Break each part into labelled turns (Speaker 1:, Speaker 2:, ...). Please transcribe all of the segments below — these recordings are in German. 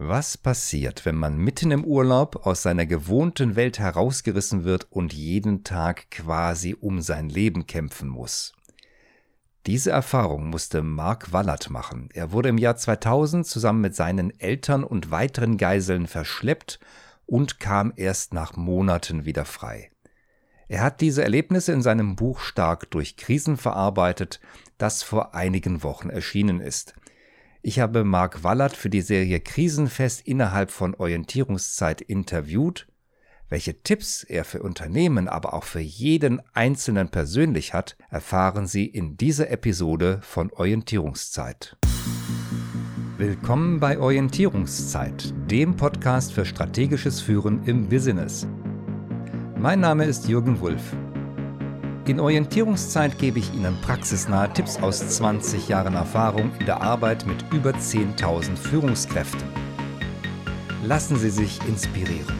Speaker 1: Was passiert, wenn man mitten im Urlaub aus seiner gewohnten Welt herausgerissen wird und jeden Tag quasi um sein Leben kämpfen muss? Diese Erfahrung musste Mark Wallert machen. Er wurde im Jahr 2000 zusammen mit seinen Eltern und weiteren Geiseln verschleppt und kam erst nach Monaten wieder frei. Er hat diese Erlebnisse in seinem Buch Stark durch Krisen verarbeitet, das vor einigen Wochen erschienen ist. Ich habe Mark Wallert für die Serie Krisenfest innerhalb von Orientierungszeit interviewt. Welche Tipps er für Unternehmen, aber auch für jeden Einzelnen persönlich hat, erfahren Sie in dieser Episode von Orientierungszeit. Willkommen bei Orientierungszeit, dem Podcast für strategisches Führen im Business. Mein Name ist Jürgen Wulff. In Orientierungszeit gebe ich Ihnen praxisnahe Tipps aus 20 Jahren Erfahrung in der Arbeit mit über 10.000 Führungskräften. Lassen Sie sich inspirieren.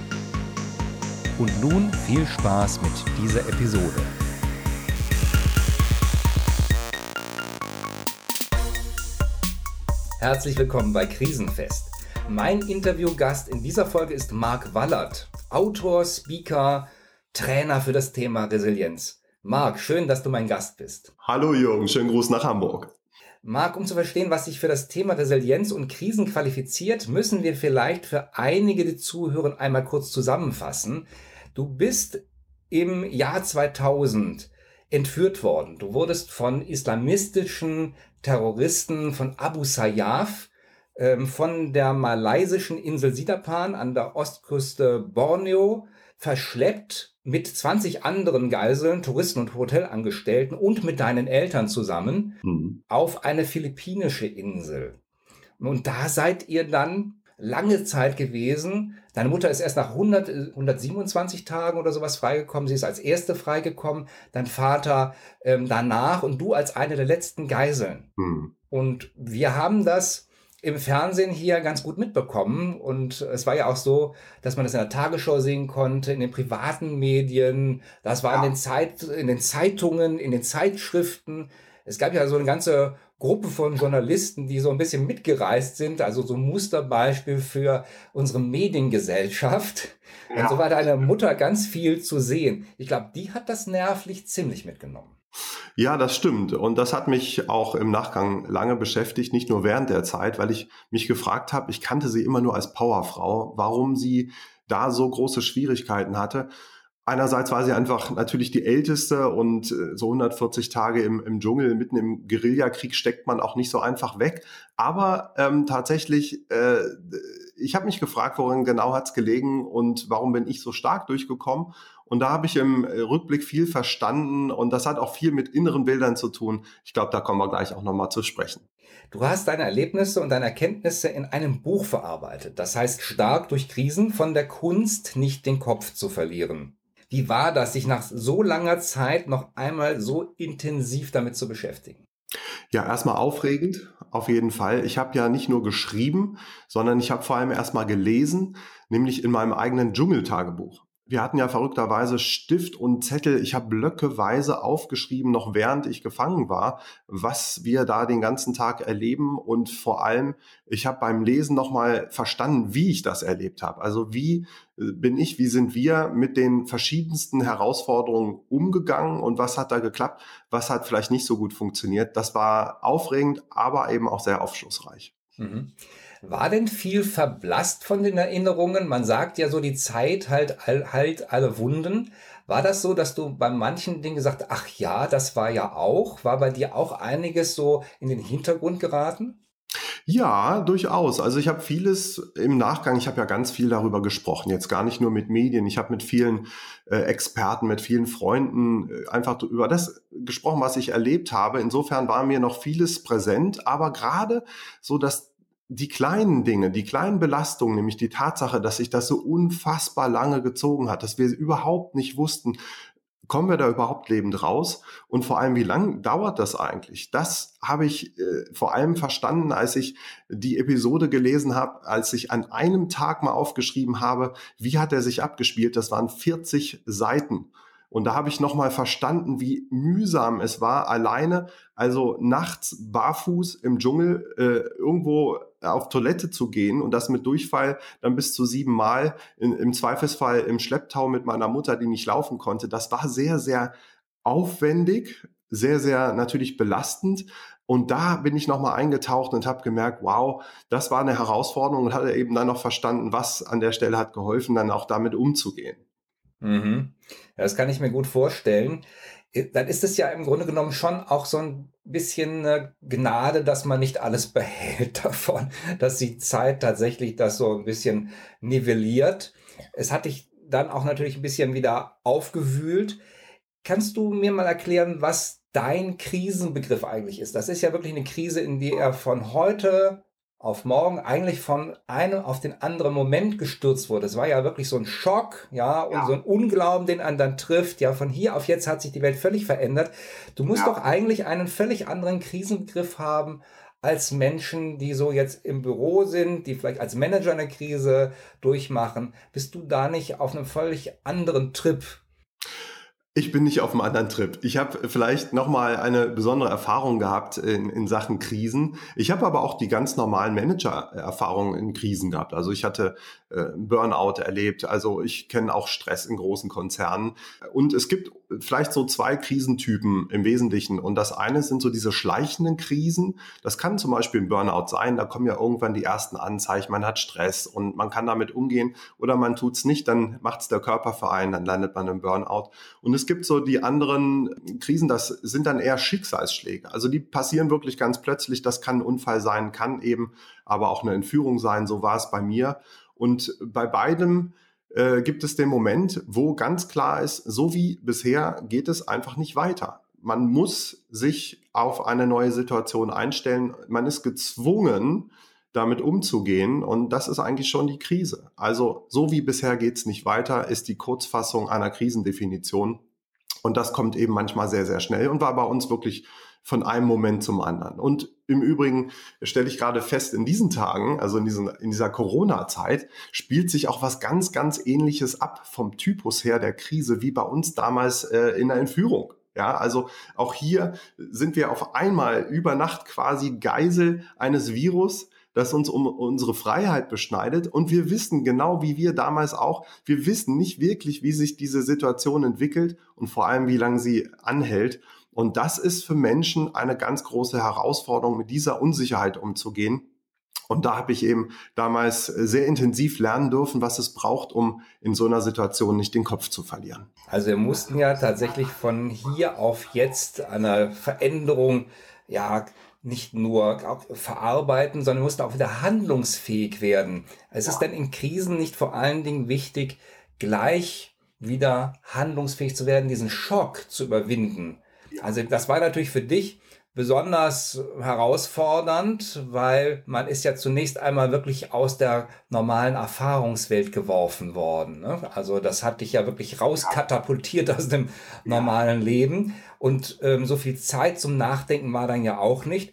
Speaker 1: Und nun viel Spaß mit dieser Episode. Herzlich willkommen bei Krisenfest. Mein Interviewgast in dieser Folge ist Marc Wallert, Autor, Speaker, Trainer für das Thema Resilienz. Marc, schön, dass du mein Gast bist.
Speaker 2: Hallo Jürgen, schönen Gruß nach Hamburg.
Speaker 1: Marc, um zu verstehen, was sich für das Thema Resilienz und Krisen qualifiziert, müssen wir vielleicht für einige, die zuhören, einmal kurz zusammenfassen. Du bist im Jahr 2000 entführt worden. Du wurdest von islamistischen Terroristen von Abu Sayyaf ähm, von der malaysischen Insel Sidapan an der Ostküste Borneo verschleppt mit 20 anderen Geiseln, Touristen und Hotelangestellten und mit deinen Eltern zusammen mhm. auf eine philippinische Insel. Und da seid ihr dann lange Zeit gewesen. Deine Mutter ist erst nach 100, 127 Tagen oder sowas freigekommen. Sie ist als erste freigekommen. Dein Vater ähm, danach und du als eine der letzten Geiseln. Mhm. Und wir haben das im Fernsehen hier ganz gut mitbekommen. Und es war ja auch so, dass man das in der Tagesschau sehen konnte, in den privaten Medien, das war ja. in, den Zeit, in den Zeitungen, in den Zeitschriften. Es gab ja so eine ganze Gruppe von Journalisten, die so ein bisschen mitgereist sind, also so ein Musterbeispiel für unsere Mediengesellschaft. Ja. Und so war deine Mutter ganz viel zu sehen. Ich glaube, die hat das nervlich ziemlich mitgenommen.
Speaker 2: Ja, das stimmt. Und das hat mich auch im Nachgang lange beschäftigt, nicht nur während der Zeit, weil ich mich gefragt habe, ich kannte sie immer nur als Powerfrau, warum sie da so große Schwierigkeiten hatte. Einerseits war sie einfach natürlich die älteste und äh, so 140 Tage im, im Dschungel, mitten im Guerillakrieg steckt man auch nicht so einfach weg. Aber ähm, tatsächlich, äh, ich habe mich gefragt, worin genau hat's gelegen und warum bin ich so stark durchgekommen. Und da habe ich im äh, Rückblick viel verstanden und das hat auch viel mit inneren Bildern zu tun. Ich glaube, da kommen wir gleich auch nochmal zu sprechen.
Speaker 1: Du hast deine Erlebnisse und deine Erkenntnisse in einem Buch verarbeitet. Das heißt, stark durch Krisen von der Kunst nicht den Kopf zu verlieren. Wie war das, sich nach so langer Zeit noch einmal so intensiv damit zu beschäftigen?
Speaker 2: Ja, erstmal aufregend, auf jeden Fall. Ich habe ja nicht nur geschrieben, sondern ich habe vor allem erstmal gelesen, nämlich in meinem eigenen Dschungeltagebuch wir hatten ja verrückterweise Stift und Zettel. Ich habe blöckeweise aufgeschrieben, noch während ich gefangen war, was wir da den ganzen Tag erleben. Und vor allem, ich habe beim Lesen nochmal verstanden, wie ich das erlebt habe. Also wie äh, bin ich, wie sind wir mit den verschiedensten Herausforderungen umgegangen und was hat da geklappt, was hat vielleicht nicht so gut funktioniert. Das war aufregend, aber eben auch sehr aufschlussreich. Mhm.
Speaker 1: War denn viel verblasst von den Erinnerungen? Man sagt ja so, die Zeit halt, halt alle Wunden. War das so, dass du bei manchen Dingen gesagt ach ja, das war ja auch? War bei dir auch einiges so in den Hintergrund geraten?
Speaker 2: Ja, durchaus. Also ich habe vieles im Nachgang, ich habe ja ganz viel darüber gesprochen, jetzt gar nicht nur mit Medien, ich habe mit vielen äh, Experten, mit vielen Freunden äh, einfach über das gesprochen, was ich erlebt habe. Insofern war mir noch vieles präsent, aber gerade so dass die kleinen Dinge, die kleinen Belastungen, nämlich die Tatsache, dass sich das so unfassbar lange gezogen hat, dass wir überhaupt nicht wussten, kommen wir da überhaupt lebend raus? Und vor allem, wie lang dauert das eigentlich? Das habe ich äh, vor allem verstanden, als ich die Episode gelesen habe, als ich an einem Tag mal aufgeschrieben habe, wie hat er sich abgespielt? Das waren 40 Seiten. Und da habe ich nochmal verstanden, wie mühsam es war, alleine, also nachts barfuß im Dschungel, äh, irgendwo auf Toilette zu gehen und das mit Durchfall dann bis zu sieben Mal, in, im Zweifelsfall im Schlepptau mit meiner Mutter, die nicht laufen konnte, das war sehr, sehr aufwendig, sehr, sehr natürlich belastend. Und da bin ich nochmal eingetaucht und habe gemerkt, wow, das war eine Herausforderung und hatte eben dann noch verstanden, was an der Stelle hat geholfen, dann auch damit umzugehen.
Speaker 1: Mhm. Das kann ich mir gut vorstellen. Dann ist es ja im Grunde genommen schon auch so ein bisschen eine Gnade, dass man nicht alles behält davon, dass die Zeit tatsächlich das so ein bisschen nivelliert. Es hat dich dann auch natürlich ein bisschen wieder aufgewühlt. Kannst du mir mal erklären, was dein Krisenbegriff eigentlich ist? Das ist ja wirklich eine Krise, in die er von heute auf morgen eigentlich von einem auf den anderen Moment gestürzt wurde. Es war ja wirklich so ein Schock, ja, und ja. so ein Unglauben, den einen dann trifft. Ja, von hier auf jetzt hat sich die Welt völlig verändert. Du musst ja. doch eigentlich einen völlig anderen Krisenbegriff haben als Menschen, die so jetzt im Büro sind, die vielleicht als Manager eine Krise durchmachen. Bist du da nicht auf einem völlig anderen Trip?
Speaker 2: Ich bin nicht auf einem anderen Trip. Ich habe vielleicht nochmal eine besondere Erfahrung gehabt in, in Sachen Krisen. Ich habe aber auch die ganz normalen Manager-Erfahrungen in Krisen gehabt. Also ich hatte äh, Burnout erlebt. Also ich kenne auch Stress in großen Konzernen. Und es gibt vielleicht so zwei Krisentypen im Wesentlichen. Und das eine sind so diese schleichenden Krisen. Das kann zum Beispiel ein Burnout sein. Da kommen ja irgendwann die ersten Anzeichen. Man hat Stress und man kann damit umgehen. Oder man tut es nicht, dann macht es der Körperverein, dann landet man im Burnout. Und es gibt so die anderen Krisen, das sind dann eher Schicksalsschläge. Also die passieren wirklich ganz plötzlich. Das kann ein Unfall sein, kann eben aber auch eine Entführung sein. So war es bei mir. Und bei beidem äh, gibt es den Moment, wo ganz klar ist, so wie bisher geht es einfach nicht weiter. Man muss sich auf eine neue Situation einstellen. Man ist gezwungen, damit umzugehen. Und das ist eigentlich schon die Krise. Also so wie bisher geht es nicht weiter, ist die Kurzfassung einer Krisendefinition. Und das kommt eben manchmal sehr, sehr schnell und war bei uns wirklich von einem Moment zum anderen. Und im Übrigen stelle ich gerade fest, in diesen Tagen, also in, diesen, in dieser Corona-Zeit, spielt sich auch was ganz, ganz ähnliches ab vom Typus her der Krise wie bei uns damals äh, in der Entführung. Ja, also auch hier sind wir auf einmal über Nacht quasi Geisel eines Virus, das uns um unsere Freiheit beschneidet. Und wir wissen genau wie wir damals auch, wir wissen nicht wirklich, wie sich diese Situation entwickelt und vor allem, wie lange sie anhält. Und das ist für Menschen eine ganz große Herausforderung, mit dieser Unsicherheit umzugehen. Und da habe ich eben damals sehr intensiv lernen dürfen, was es braucht, um in so einer Situation nicht den Kopf zu verlieren.
Speaker 1: Also wir mussten ja tatsächlich von hier auf jetzt eine Veränderung ja nicht nur verarbeiten, sondern musste auch wieder handlungsfähig werden. Es ja. ist denn in Krisen nicht vor allen Dingen wichtig, gleich wieder handlungsfähig zu werden, diesen Schock zu überwinden. Ja. Also das war natürlich für dich besonders herausfordernd, weil man ist ja zunächst einmal wirklich aus der normalen Erfahrungswelt geworfen worden. Ne? Also das hat dich ja wirklich rauskatapultiert aus dem normalen Leben. Und ähm, so viel Zeit zum Nachdenken war dann ja auch nicht.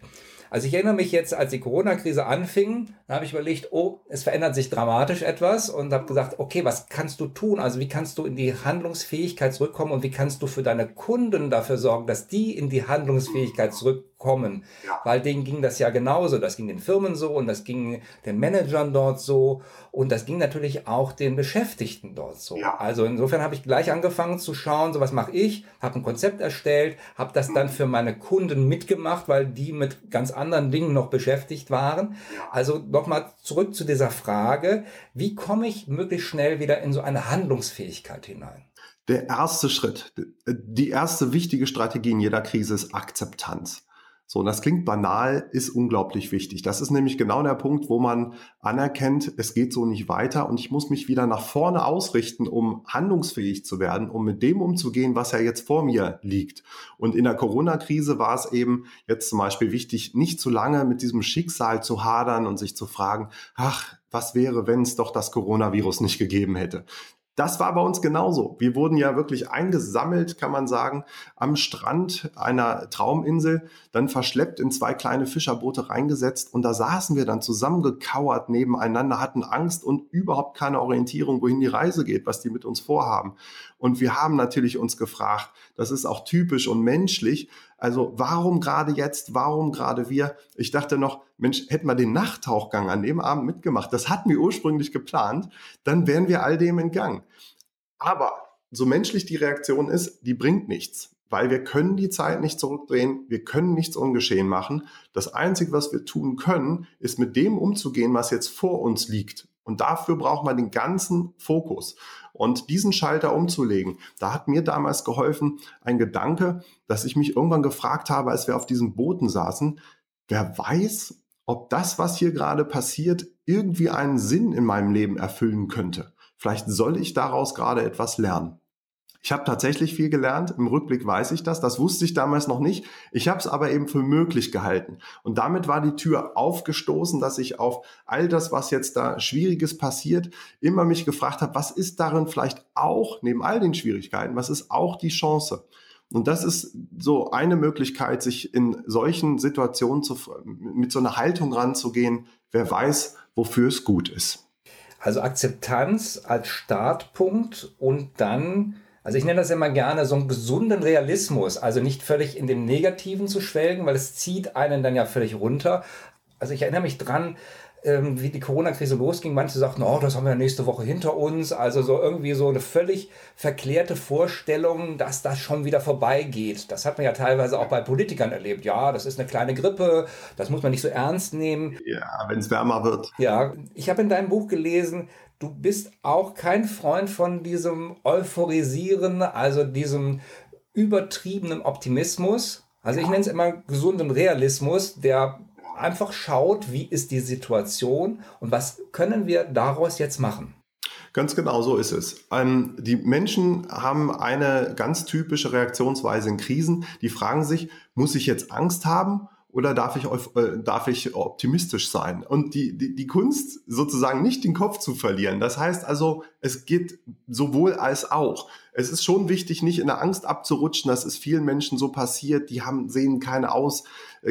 Speaker 1: Also ich erinnere mich jetzt, als die Corona-Krise anfing, da habe ich überlegt, oh, es verändert sich dramatisch etwas und habe gesagt, okay, was kannst du tun? Also wie kannst du in die Handlungsfähigkeit zurückkommen und wie kannst du für deine Kunden dafür sorgen, dass die in die Handlungsfähigkeit zurückkommen? Kommen. Ja. Weil denen ging das ja genauso. Das ging den Firmen so und das ging den Managern dort so und das ging natürlich auch den Beschäftigten dort so. Ja. Also insofern habe ich gleich angefangen zu schauen, so was mache ich, habe ein Konzept erstellt, habe das dann für meine Kunden mitgemacht, weil die mit ganz anderen Dingen noch beschäftigt waren. Also nochmal zurück zu dieser Frage, wie komme ich möglichst schnell wieder in so eine Handlungsfähigkeit hinein?
Speaker 2: Der erste Schritt, die erste wichtige Strategie in jeder Krise ist Akzeptanz. So, und das klingt banal, ist unglaublich wichtig. Das ist nämlich genau der Punkt, wo man anerkennt, es geht so nicht weiter und ich muss mich wieder nach vorne ausrichten, um handlungsfähig zu werden, um mit dem umzugehen, was ja jetzt vor mir liegt. Und in der Corona-Krise war es eben jetzt zum Beispiel wichtig, nicht zu lange mit diesem Schicksal zu hadern und sich zu fragen, ach, was wäre, wenn es doch das Coronavirus nicht gegeben hätte. Das war bei uns genauso. Wir wurden ja wirklich eingesammelt, kann man sagen, am Strand einer Trauminsel, dann verschleppt in zwei kleine Fischerboote reingesetzt und da saßen wir dann zusammengekauert nebeneinander, hatten Angst und überhaupt keine Orientierung, wohin die Reise geht, was die mit uns vorhaben. Und wir haben natürlich uns gefragt, das ist auch typisch und menschlich, Also warum gerade jetzt? Warum gerade wir? Ich dachte noch, Mensch, hätten wir den Nachttauchgang an dem Abend mitgemacht, das hatten wir ursprünglich geplant, dann wären wir all dem in Gang. Aber so menschlich die Reaktion ist, die bringt nichts, weil wir können die Zeit nicht zurückdrehen, wir können nichts ungeschehen machen. Das Einzige, was wir tun können, ist mit dem umzugehen, was jetzt vor uns liegt. Und dafür braucht man den ganzen Fokus. Und diesen Schalter umzulegen, da hat mir damals geholfen ein Gedanke, dass ich mich irgendwann gefragt habe, als wir auf diesen Booten saßen, wer weiß, ob das, was hier gerade passiert, irgendwie einen Sinn in meinem Leben erfüllen könnte. Vielleicht soll ich daraus gerade etwas lernen. Ich habe tatsächlich viel gelernt. Im Rückblick weiß ich das. Das wusste ich damals noch nicht. Ich habe es aber eben für möglich gehalten. Und damit war die Tür aufgestoßen, dass ich auf all das, was jetzt da Schwieriges passiert, immer mich gefragt habe, was ist darin vielleicht auch, neben all den Schwierigkeiten, was ist auch die Chance? Und das ist so eine Möglichkeit, sich in solchen Situationen zu, mit so einer Haltung ranzugehen. Wer weiß, wofür es gut ist.
Speaker 1: Also Akzeptanz als Startpunkt und dann also ich nenne das immer gerne so einen gesunden Realismus, also nicht völlig in dem Negativen zu schwelgen, weil es zieht einen dann ja völlig runter. Also ich erinnere mich dran, ähm, wie die Corona-Krise losging. Manche sagten, oh, das haben wir nächste Woche hinter uns. Also so irgendwie so eine völlig verklärte Vorstellung, dass das schon wieder vorbeigeht. Das hat man ja teilweise auch bei Politikern erlebt. Ja, das ist eine kleine Grippe, das muss man nicht so ernst nehmen.
Speaker 2: Ja, wenn es wärmer wird.
Speaker 1: Ja, ich habe in deinem Buch gelesen, du bist auch kein Freund von diesem Euphorisieren, also diesem übertriebenen Optimismus. Also ich nenne es immer gesunden Realismus, der einfach schaut, wie ist die Situation und was können wir daraus jetzt machen.
Speaker 2: Ganz genau so ist es. Ähm, die Menschen haben eine ganz typische Reaktionsweise in Krisen. Die fragen sich, muss ich jetzt Angst haben oder darf ich, äh, darf ich optimistisch sein? Und die, die, die Kunst sozusagen nicht den Kopf zu verlieren. Das heißt also, es geht sowohl als auch. Es ist schon wichtig, nicht in der Angst abzurutschen. Das ist vielen Menschen so passiert. Die haben, sehen keine aus,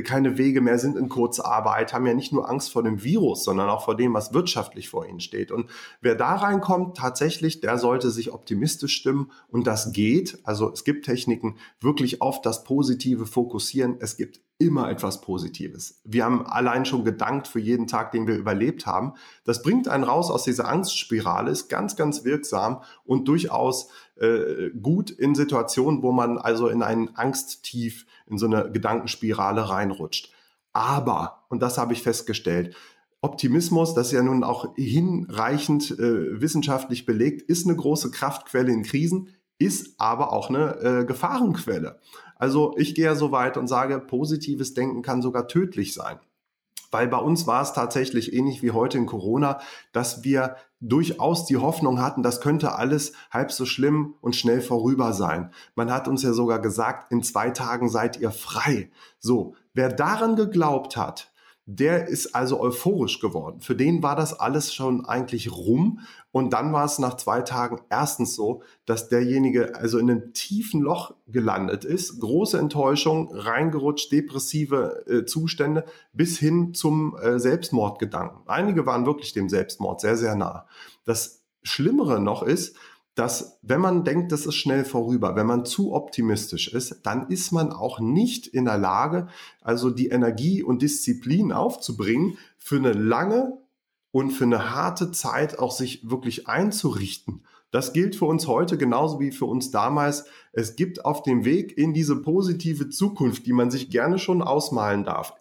Speaker 2: keine Wege mehr, sind in Kurzarbeit, haben ja nicht nur Angst vor dem Virus, sondern auch vor dem, was wirtschaftlich vor ihnen steht. Und wer da reinkommt, tatsächlich, der sollte sich optimistisch stimmen. Und das geht. Also es gibt Techniken, wirklich auf das Positive fokussieren. Es gibt immer etwas Positives. Wir haben allein schon gedankt für jeden Tag, den wir überlebt haben. Das bringt einen raus aus dieser Angstspirale, ist ganz, ganz wirksam und durchaus äh, gut in Situationen, wo man also in einen Angsttief, in so eine Gedankenspirale reinrutscht. Aber, und das habe ich festgestellt, Optimismus, das ist ja nun auch hinreichend äh, wissenschaftlich belegt, ist eine große Kraftquelle in Krisen, ist aber auch eine äh, Gefahrenquelle. Also ich gehe ja so weit und sage, positives Denken kann sogar tödlich sein. Weil bei uns war es tatsächlich ähnlich wie heute in Corona, dass wir durchaus die Hoffnung hatten, das könnte alles halb so schlimm und schnell vorüber sein. Man hat uns ja sogar gesagt, in zwei Tagen seid ihr frei. So, wer daran geglaubt hat, der ist also euphorisch geworden. Für den war das alles schon eigentlich rum. Und dann war es nach zwei Tagen erstens so, dass derjenige also in einem tiefen Loch gelandet ist, große Enttäuschung, reingerutscht, depressive äh, Zustände bis hin zum äh, Selbstmordgedanken. Einige waren wirklich dem Selbstmord sehr, sehr nah. Das Schlimmere noch ist, dass wenn man denkt, das ist schnell vorüber, wenn man zu optimistisch ist, dann ist man auch nicht in der Lage, also die Energie und Disziplin aufzubringen, für eine lange und für eine harte Zeit auch sich wirklich einzurichten. Das gilt für uns heute genauso wie für uns damals. Es gibt auf dem Weg in diese positive Zukunft, die man sich gerne schon ausmalen darf,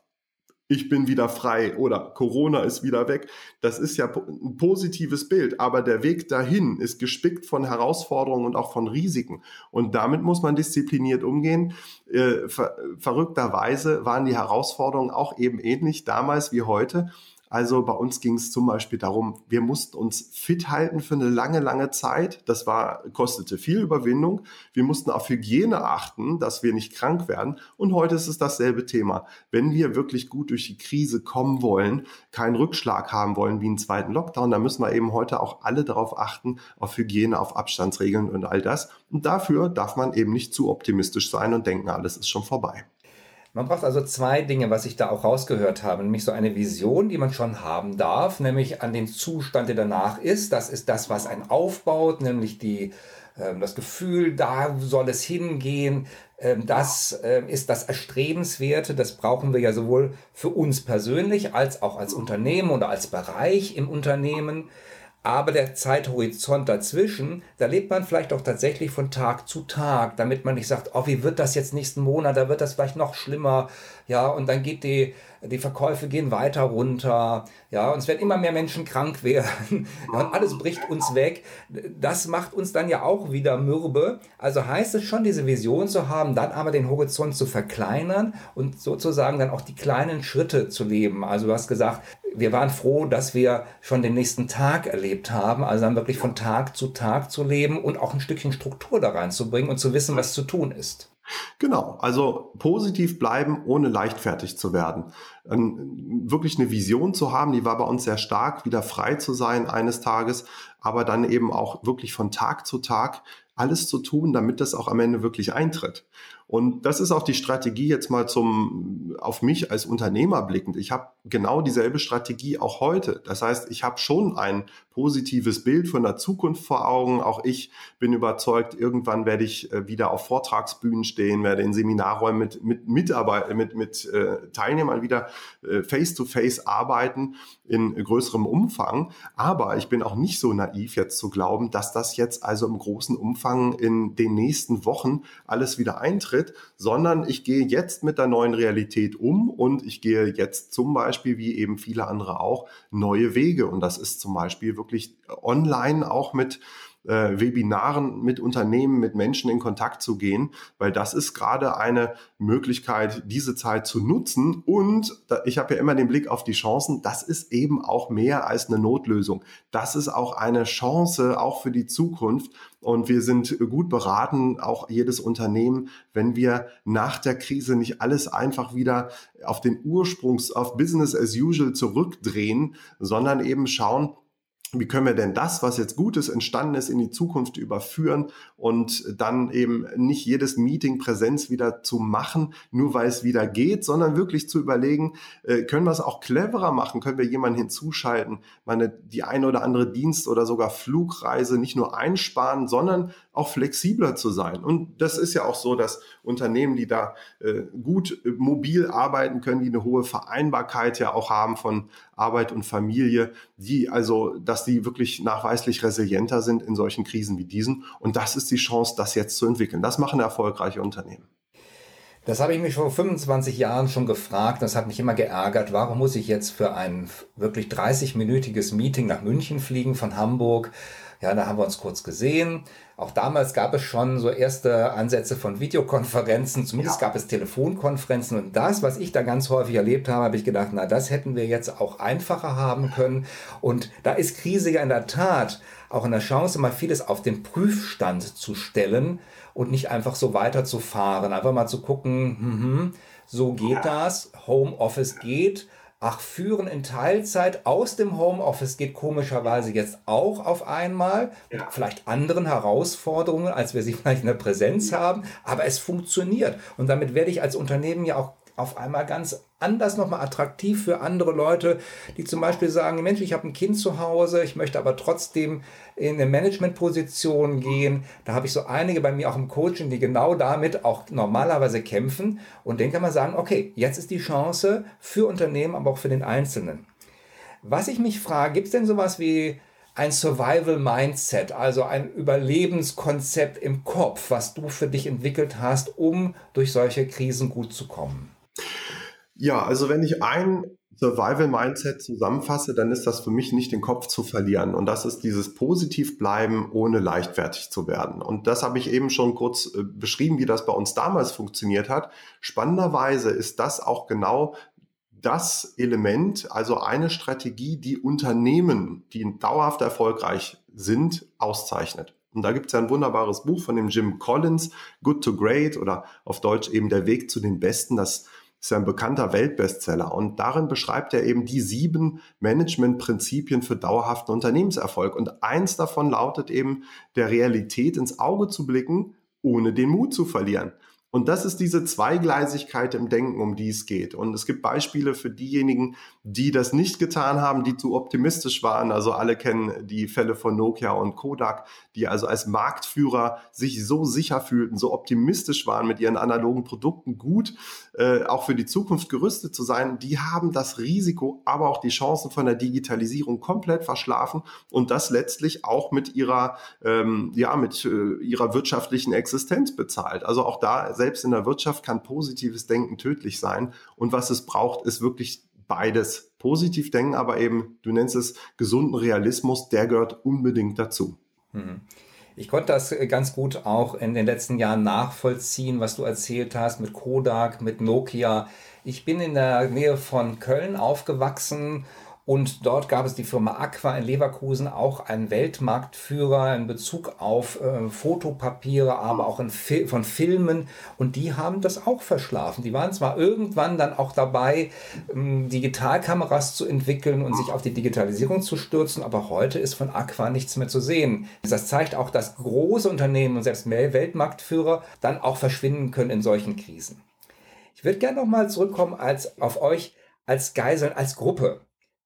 Speaker 2: ich bin wieder frei oder Corona ist wieder weg. Das ist ja ein positives Bild, aber der Weg dahin ist gespickt von Herausforderungen und auch von Risiken. Und damit muss man diszipliniert umgehen. Äh, ver verrückterweise waren die Herausforderungen auch eben ähnlich damals wie heute. Also bei uns ging es zum Beispiel darum, wir mussten uns fit halten für eine lange, lange Zeit. Das war, kostete viel Überwindung. Wir mussten auf Hygiene achten, dass wir nicht krank werden. Und heute ist es dasselbe Thema. Wenn wir wirklich gut durch die Krise kommen wollen, keinen Rückschlag haben wollen wie einen zweiten Lockdown, dann müssen wir eben heute auch alle darauf achten, auf Hygiene, auf Abstandsregeln und all das. Und dafür darf man eben nicht zu optimistisch sein und denken, alles ist schon vorbei.
Speaker 1: Man braucht also zwei Dinge, was ich da auch rausgehört habe, nämlich so eine Vision, die man schon haben darf, nämlich an den Zustand, der danach ist. Das ist das, was einen aufbaut, nämlich die, äh, das Gefühl, da soll es hingehen. Ähm, das ähm, ist das Erstrebenswerte. Das brauchen wir ja sowohl für uns persönlich als auch als Unternehmen oder als Bereich im Unternehmen. Aber der Zeithorizont dazwischen, da lebt man vielleicht auch tatsächlich von Tag zu Tag, damit man nicht sagt, oh, wie wird das jetzt nächsten Monat, da wird das vielleicht noch schlimmer, ja, und dann geht die, die Verkäufe gehen weiter runter, ja, und es werden immer mehr Menschen krank werden, ja, und alles bricht uns weg. Das macht uns dann ja auch wieder mürbe. Also heißt es schon, diese Vision zu haben, dann aber den Horizont zu verkleinern und sozusagen dann auch die kleinen Schritte zu leben. Also du hast gesagt, wir waren froh, dass wir schon den nächsten Tag erlebt haben, also dann wirklich von Tag zu Tag zu leben und auch ein Stückchen Struktur da reinzubringen und zu wissen, was zu tun ist.
Speaker 2: Genau, also positiv bleiben, ohne leichtfertig zu werden. Ähm, wirklich eine Vision zu haben, die war bei uns sehr stark, wieder frei zu sein eines Tages, aber dann eben auch wirklich von Tag zu Tag alles zu tun, damit das auch am Ende wirklich eintritt. Und das ist auch die Strategie jetzt mal zum, auf mich als Unternehmer blickend. Ich habe genau dieselbe Strategie auch heute. Das heißt, ich habe schon ein positives Bild von der Zukunft vor Augen. Auch ich bin überzeugt, irgendwann werde ich äh, wieder auf Vortragsbühnen stehen, werde in Seminarräumen mit, mit Mitarbeitern, mit, mit äh, Teilnehmern wieder äh, face-to-face -face arbeiten in größerem Umfang. Aber ich bin auch nicht so naiv jetzt zu glauben, dass das jetzt also im großen Umfang in den nächsten Wochen alles wieder eintritt, sondern ich gehe jetzt mit der neuen Realität um und ich gehe jetzt zum Beispiel, wie eben viele andere auch, neue Wege. Und das ist zum Beispiel wirklich online auch mit äh, Webinaren mit Unternehmen, mit Menschen in Kontakt zu gehen, weil das ist gerade eine Möglichkeit, diese Zeit zu nutzen. Und da, ich habe ja immer den Blick auf die Chancen. Das ist eben auch mehr als eine Notlösung. Das ist auch eine Chance, auch für die Zukunft. Und wir sind gut beraten, auch jedes Unternehmen, wenn wir nach der Krise nicht alles einfach wieder auf den Ursprungs, auf Business as usual zurückdrehen, sondern eben schauen, wie können wir denn das, was jetzt Gutes entstanden ist, in die Zukunft überführen und dann eben nicht jedes Meeting Präsenz wieder zu machen, nur weil es wieder geht, sondern wirklich zu überlegen, äh, können wir es auch cleverer machen, können wir jemanden hinzuschalten, meine, die eine oder andere Dienst- oder sogar Flugreise nicht nur einsparen, sondern auch flexibler zu sein. Und das ist ja auch so, dass Unternehmen, die da äh, gut äh, mobil arbeiten können, die eine hohe Vereinbarkeit ja auch haben von Arbeit und Familie, die also, dass die wirklich nachweislich resilienter sind in solchen Krisen wie diesen. Und das ist die Chance, das jetzt zu entwickeln. Das machen erfolgreiche Unternehmen.
Speaker 1: Das habe ich mich vor 25 Jahren schon gefragt. Das hat mich immer geärgert. Warum muss ich jetzt für ein wirklich 30-minütiges Meeting nach München fliegen von Hamburg? Ja, da haben wir uns kurz gesehen. Auch damals gab es schon so erste Ansätze von Videokonferenzen, zumindest ja. gab es Telefonkonferenzen und das, was ich da ganz häufig erlebt habe, habe ich gedacht, na, das hätten wir jetzt auch einfacher haben können. Und da ist Krise ja in der Tat auch eine Chance, mal vieles auf den Prüfstand zu stellen und nicht einfach so weiterzufahren. Einfach mal zu gucken, hm, hm, so geht das, Homeoffice geht Ach, Führen in Teilzeit aus dem Homeoffice geht komischerweise jetzt auch auf einmal. Mit ja. vielleicht anderen Herausforderungen, als wir sie vielleicht in der Präsenz haben. Aber es funktioniert. Und damit werde ich als Unternehmen ja auch auf einmal ganz anders nochmal attraktiv für andere Leute, die zum Beispiel sagen, Mensch, ich habe ein Kind zu Hause, ich möchte aber trotzdem in eine Managementposition gehen. Da habe ich so einige bei mir auch im Coaching, die genau damit auch normalerweise kämpfen. Und denen kann man sagen, okay, jetzt ist die Chance für Unternehmen, aber auch für den Einzelnen. Was ich mich frage, gibt es denn sowas wie ein Survival Mindset, also ein Überlebenskonzept im Kopf, was du für dich entwickelt hast, um durch solche Krisen gut zu kommen?
Speaker 2: Ja, also wenn ich ein Survival Mindset zusammenfasse, dann ist das für mich nicht den Kopf zu verlieren. Und das ist dieses positiv bleiben, ohne leichtfertig zu werden. Und das habe ich eben schon kurz äh, beschrieben, wie das bei uns damals funktioniert hat. Spannenderweise ist das auch genau das Element, also eine Strategie, die Unternehmen, die dauerhaft erfolgreich sind, auszeichnet. Und da gibt es ja ein wunderbares Buch von dem Jim Collins, Good to Great oder auf Deutsch eben Der Weg zu den Besten. Das ist ein bekannter Weltbestseller und darin beschreibt er eben die sieben Managementprinzipien für dauerhaften Unternehmenserfolg. Und eins davon lautet eben, der Realität ins Auge zu blicken, ohne den Mut zu verlieren. Und das ist diese Zweigleisigkeit im Denken, um die es geht. Und es gibt Beispiele für diejenigen, die das nicht getan haben, die zu optimistisch waren. Also alle kennen die Fälle von Nokia und Kodak, die also als Marktführer sich so sicher fühlten, so optimistisch waren mit ihren analogen Produkten, gut äh, auch für die Zukunft gerüstet zu sein. Die haben das Risiko, aber auch die Chancen von der Digitalisierung komplett verschlafen und das letztlich auch mit ihrer, ähm, ja, mit äh, ihrer wirtschaftlichen Existenz bezahlt. Also auch da selbst in der Wirtschaft kann positives Denken tödlich sein. Und was es braucht, ist wirklich beides. Positiv denken, aber eben, du nennst es gesunden Realismus, der gehört unbedingt dazu.
Speaker 1: Mhm. Ich konnte das äh, ganz gut auch in den letzten Jahren nachvollziehen, was du erzählt hast mit Kodak, mit Nokia. Ich bin in der Nähe von Köln aufgewachsen und dort gab es die Firma Aqua in Leverkusen, auch ein Weltmarktführer in Bezug auf äh, Fotopapiere, aber auch Fi von Filmen. Und die haben das auch verschlafen. Die waren zwar irgendwann dann auch dabei, ähm, Digitalkameras zu entwickeln und sich auf die Digitalisierung zu stürzen, aber heute ist von Aqua nichts mehr zu sehen. Das zeigt auch, dass große Unternehmen und selbst mehr Weltmarktführer dann auch verschwinden können in solchen Krisen. Ich würde gerne nochmal zurückkommen als, auf euch als Geiseln, als Gruppe.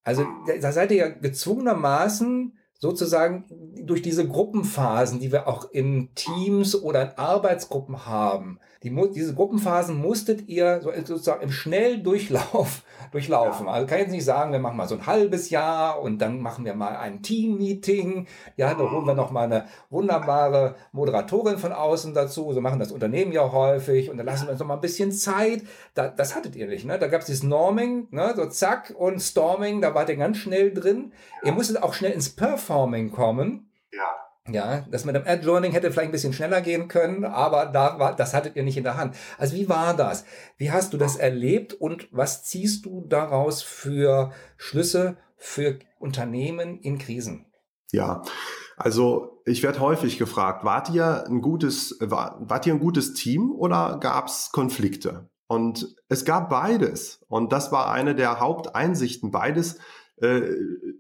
Speaker 1: Also da seid ihr ja gezwungenermaßen sozusagen durch diese Gruppenphasen, die wir auch in Teams oder in Arbeitsgruppen haben, die, diese Gruppenphasen musstet ihr sozusagen im Schnelldurchlauf durchlaufen. Ja. Also kann ich jetzt nicht sagen, wir machen mal so ein halbes Jahr und dann machen wir mal ein Team-Meeting. Ja, da holen wir noch mal eine wunderbare Moderatorin von außen dazu. So machen das Unternehmen ja häufig und dann lassen wir uns noch mal ein bisschen Zeit. Da, das hattet ihr nicht. Ne? Da gab es dieses Norming, ne? so zack und Storming, da wart ihr ganz schnell drin. Ihr musstet auch schnell ins Performing kommen. Ja. Das mit dem Adjoining hätte vielleicht ein bisschen schneller gehen können, aber da war, das hattet ihr nicht in der Hand. Also wie war das? Wie hast du das erlebt und was ziehst du daraus für Schlüsse für Unternehmen in Krisen?
Speaker 2: Ja, also ich werde häufig gefragt, wart ihr ein gutes, war, wart ihr ein gutes Team oder gab es Konflikte? Und es gab beides. Und das war eine der Haupteinsichten. Beides äh,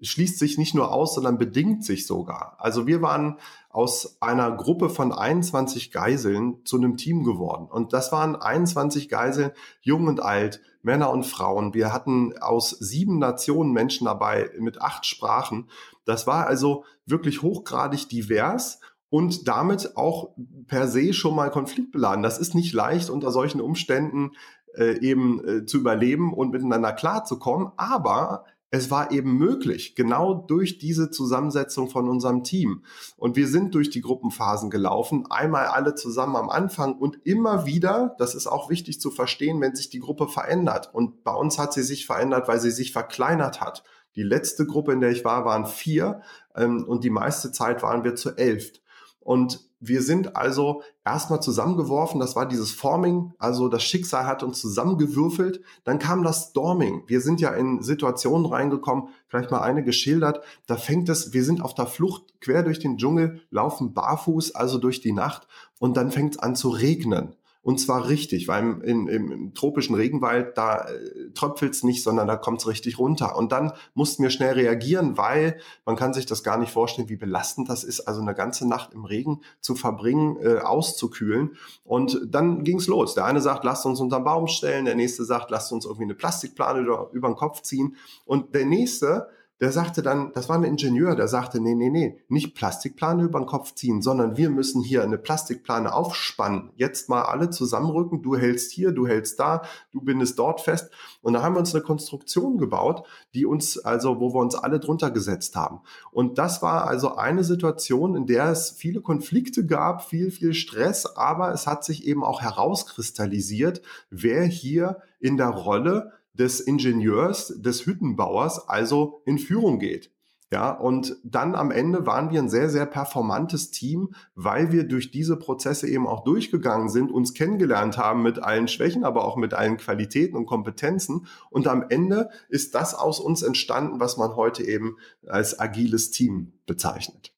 Speaker 2: schließt sich nicht nur aus, sondern bedingt sich sogar. Also wir waren aus einer Gruppe von 21 Geiseln zu einem Team geworden. Und das waren 21 Geiseln, jung und alt, Männer und Frauen. Wir hatten aus sieben Nationen Menschen dabei mit acht Sprachen. Das war also wirklich hochgradig divers und damit auch per se schon mal konfliktbeladen. Das ist nicht leicht unter solchen Umständen äh, eben äh, zu überleben und miteinander klarzukommen. Aber es war eben möglich, genau durch diese Zusammensetzung von unserem Team. Und wir sind durch die Gruppenphasen gelaufen, einmal alle zusammen am Anfang und immer wieder, das ist auch wichtig zu verstehen, wenn sich die Gruppe verändert. Und bei uns hat sie sich verändert, weil sie sich verkleinert hat. Die letzte Gruppe, in der ich war, waren vier ähm, und die meiste Zeit waren wir zu elf. Und wir sind also erstmal zusammengeworfen, das war dieses Forming, also das Schicksal hat uns zusammengewürfelt. Dann kam das Storming. Wir sind ja in Situationen reingekommen, vielleicht mal eine geschildert. Da fängt es, wir sind auf der Flucht quer durch den Dschungel, laufen barfuß, also durch die Nacht und dann fängt es an zu regnen. Und zwar richtig, weil im, im, im tropischen Regenwald, da äh, tröpfelt es nicht, sondern da kommt es richtig runter. Und dann mussten wir schnell reagieren, weil man kann sich das gar nicht vorstellen, wie belastend das ist, also eine ganze Nacht im Regen zu verbringen, äh, auszukühlen. Und dann ging es los. Der eine sagt, lasst uns unter den Baum stellen, der nächste sagt, lasst uns irgendwie eine Plastikplane über, über den Kopf ziehen. Und der nächste der sagte dann, das war ein Ingenieur, der sagte, nee, nee, nee, nicht Plastikplane über den Kopf ziehen, sondern wir müssen hier eine Plastikplane aufspannen. Jetzt mal alle zusammenrücken, du hältst hier, du hältst da, du bindest dort fest. Und da haben wir uns eine Konstruktion gebaut, die uns, also, wo wir uns alle drunter gesetzt haben. Und das war also eine Situation, in der es viele Konflikte gab, viel, viel Stress, aber es hat sich eben auch herauskristallisiert, wer hier in der Rolle des Ingenieurs, des Hüttenbauers also in Führung geht. Ja, und dann am Ende waren wir ein sehr, sehr performantes Team, weil wir durch diese Prozesse eben auch durchgegangen sind, uns kennengelernt haben mit allen Schwächen, aber auch mit allen Qualitäten und Kompetenzen. Und am Ende ist das aus uns entstanden, was man heute eben als agiles Team bezeichnet.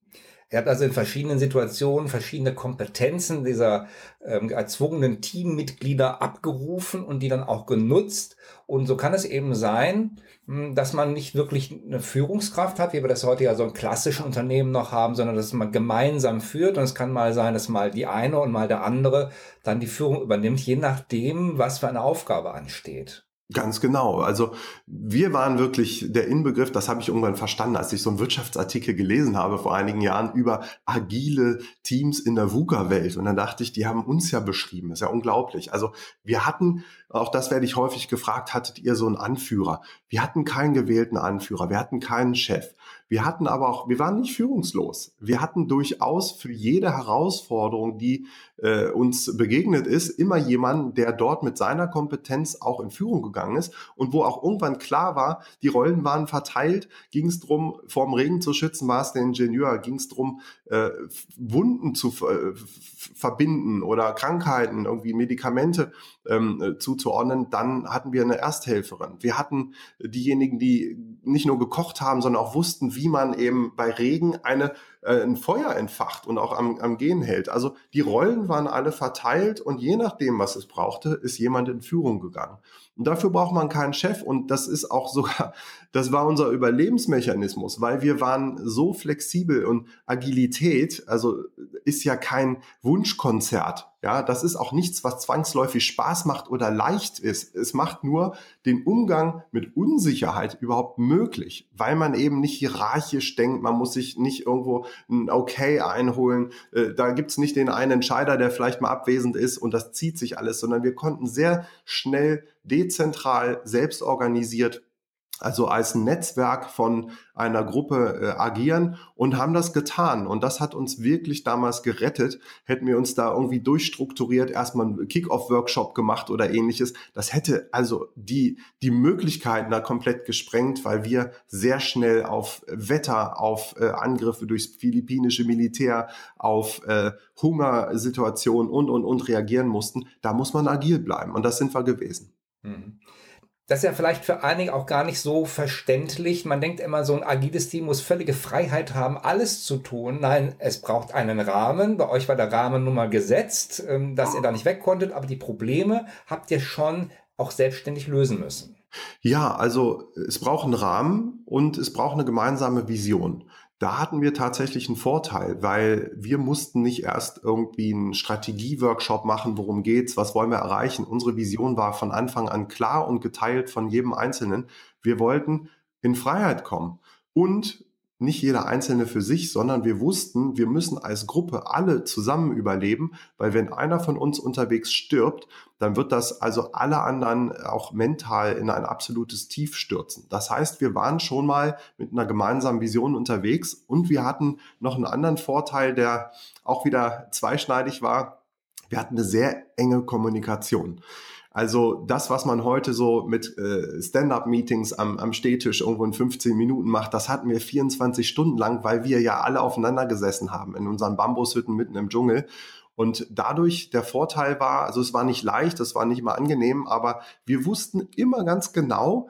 Speaker 1: Er hat also in verschiedenen Situationen verschiedene Kompetenzen dieser ähm, erzwungenen Teammitglieder abgerufen und die dann auch genutzt. Und so kann es eben sein, hm, dass man nicht wirklich eine Führungskraft hat, wie wir das heute ja so in klassischen Unternehmen noch haben, sondern dass man gemeinsam führt. Und es kann mal sein, dass mal die eine und mal der andere dann die Führung übernimmt, je nachdem, was für eine Aufgabe ansteht.
Speaker 2: Ganz genau. Also wir waren wirklich der Inbegriff, das habe ich irgendwann verstanden, als ich so einen Wirtschaftsartikel gelesen habe vor einigen Jahren über agile Teams in der VUCA-Welt. Und dann dachte ich, die haben uns ja beschrieben. Das ist ja unglaublich. Also wir hatten, auch das werde ich häufig gefragt, hattet ihr so einen Anführer? Wir hatten keinen gewählten Anführer, wir hatten keinen Chef. Wir hatten aber auch, wir waren nicht führungslos. Wir hatten durchaus für jede Herausforderung, die äh, uns begegnet ist, immer jemanden, der dort mit seiner Kompetenz auch in Führung gegangen ist und wo auch irgendwann klar war, die Rollen waren verteilt, ging es darum, vorm Regen zu schützen, war es der Ingenieur, ging es darum, äh, Wunden zu äh, verbinden oder Krankheiten, irgendwie Medikamente ähm, äh, zuzuordnen, dann hatten wir eine Ersthelferin. Wir hatten diejenigen, die nicht nur gekocht haben, sondern auch wussten, wie man eben bei Regen eine äh, ein Feuer entfacht und auch am, am Gehen hält. Also die Rollen waren alle verteilt und je nachdem, was es brauchte, ist jemand in Führung gegangen. Und dafür braucht man keinen Chef und das ist auch sogar, das war unser Überlebensmechanismus, weil wir waren so flexibel und Agilität, also ist ja kein Wunschkonzert. Ja, das ist auch nichts, was zwangsläufig Spaß macht oder leicht ist. Es macht nur den Umgang mit Unsicherheit überhaupt möglich, weil man eben nicht hierarchisch denkt, man muss sich nicht irgendwo ein Okay einholen. Äh, da gibt's nicht den einen Entscheider, der vielleicht mal abwesend ist und das zieht sich alles, sondern wir konnten sehr schnell dezentral, selbst organisiert also als Netzwerk von einer Gruppe äh, agieren und haben das getan. Und das hat uns wirklich damals gerettet. Hätten wir uns da irgendwie durchstrukturiert, erstmal einen Kick-Off-Workshop gemacht oder ähnliches, das hätte also die, die Möglichkeiten da komplett gesprengt, weil wir sehr schnell auf Wetter, auf äh, Angriffe durchs philippinische Militär, auf äh, Hungersituationen und, und, und reagieren mussten. Da muss man agil bleiben. Und das sind wir gewesen. Mhm
Speaker 1: das ist ja vielleicht für einige auch gar nicht so verständlich. Man denkt immer, so ein agiles Team muss völlige Freiheit haben, alles zu tun. Nein, es braucht einen Rahmen. Bei euch war der Rahmen nun mal gesetzt, ähm, dass ihr da nicht weg konntet, aber die Probleme habt ihr schon auch selbstständig lösen müssen.
Speaker 2: Ja, also es braucht einen Rahmen und es braucht eine gemeinsame Vision. Da hatten wir tatsächlich einen Vorteil, weil wir mussten nicht erst irgendwie einen Strategieworkshop machen, worum geht's, was wollen wir erreichen. Unsere Vision war von Anfang an klar und geteilt von jedem Einzelnen. Wir wollten in Freiheit kommen und nicht jeder Einzelne für sich, sondern wir wussten, wir müssen als Gruppe alle zusammen überleben, weil wenn einer von uns unterwegs stirbt, dann wird das also alle anderen auch mental in ein absolutes Tief stürzen. Das heißt, wir waren schon mal mit einer gemeinsamen Vision unterwegs und wir hatten noch einen anderen Vorteil, der auch wieder zweischneidig war. Wir hatten eine sehr enge Kommunikation. Also das, was man heute so mit äh, Stand-up-Meetings am, am Stehtisch irgendwo in 15 Minuten macht, das hatten wir 24 Stunden lang, weil wir ja alle aufeinander gesessen haben in unseren Bambushütten mitten im Dschungel. Und dadurch der Vorteil war, also es war nicht leicht, es war nicht immer angenehm, aber wir wussten immer ganz genau,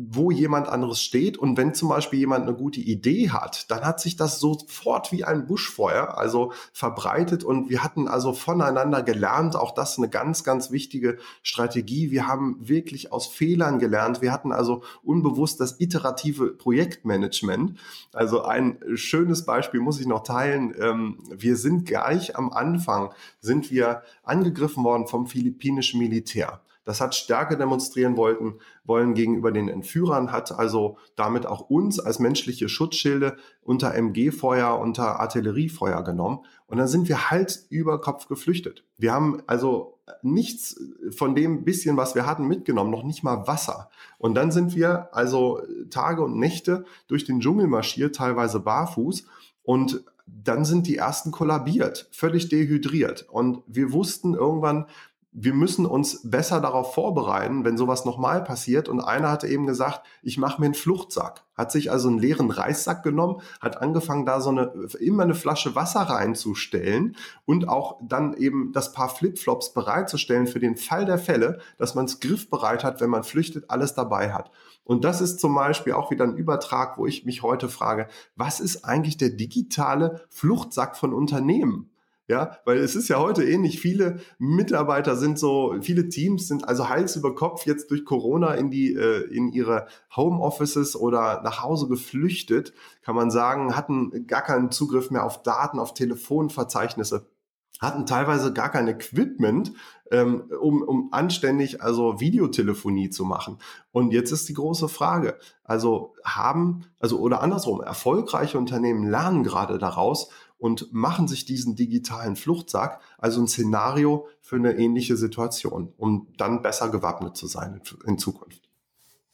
Speaker 2: wo jemand anderes steht. Und wenn zum Beispiel jemand eine gute Idee hat, dann hat sich das sofort wie ein Buschfeuer, also verbreitet. Und wir hatten also voneinander gelernt. Auch das eine ganz, ganz wichtige Strategie. Wir haben wirklich aus Fehlern gelernt. Wir hatten also unbewusst das iterative Projektmanagement. Also ein schönes Beispiel muss ich noch teilen. Ähm, wir sind gleich am Anfang, sind wir angegriffen worden vom philippinischen Militär. Das hat Stärke demonstrieren wollten, wollen gegenüber den Entführern, hat also damit auch uns als menschliche Schutzschilde unter MG-Feuer, unter Artilleriefeuer genommen. Und dann sind wir Hals über Kopf geflüchtet. Wir haben also nichts von dem bisschen, was wir hatten, mitgenommen, noch nicht mal Wasser. Und dann sind wir also Tage und Nächte durch den Dschungel marschiert, teilweise barfuß. Und dann sind die ersten kollabiert, völlig dehydriert. Und wir wussten irgendwann, wir müssen uns besser darauf vorbereiten, wenn sowas nochmal passiert. Und einer hatte eben gesagt, ich mache mir einen Fluchtsack. Hat sich also einen leeren Reissack genommen, hat angefangen, da so eine, immer eine Flasche Wasser reinzustellen und auch dann eben das paar Flipflops bereitzustellen für den Fall der Fälle, dass man es griffbereit hat, wenn man flüchtet, alles dabei hat. Und das ist zum Beispiel auch wieder ein Übertrag, wo ich mich heute frage, was ist eigentlich der digitale Fluchtsack von Unternehmen? Ja, weil es ist ja heute ähnlich. Viele Mitarbeiter sind so, viele Teams sind also Hals über Kopf jetzt durch Corona in die, äh, in ihre Homeoffices oder nach Hause geflüchtet, kann man sagen, hatten gar keinen Zugriff mehr auf Daten, auf Telefonverzeichnisse hatten teilweise gar kein Equipment, ähm, um, um anständig also Videotelefonie zu machen. Und jetzt ist die große Frage, also haben, also oder andersrum, erfolgreiche Unternehmen lernen gerade daraus und machen sich diesen digitalen Fluchtsack, also ein Szenario für eine ähnliche Situation, um dann besser gewappnet zu sein in Zukunft.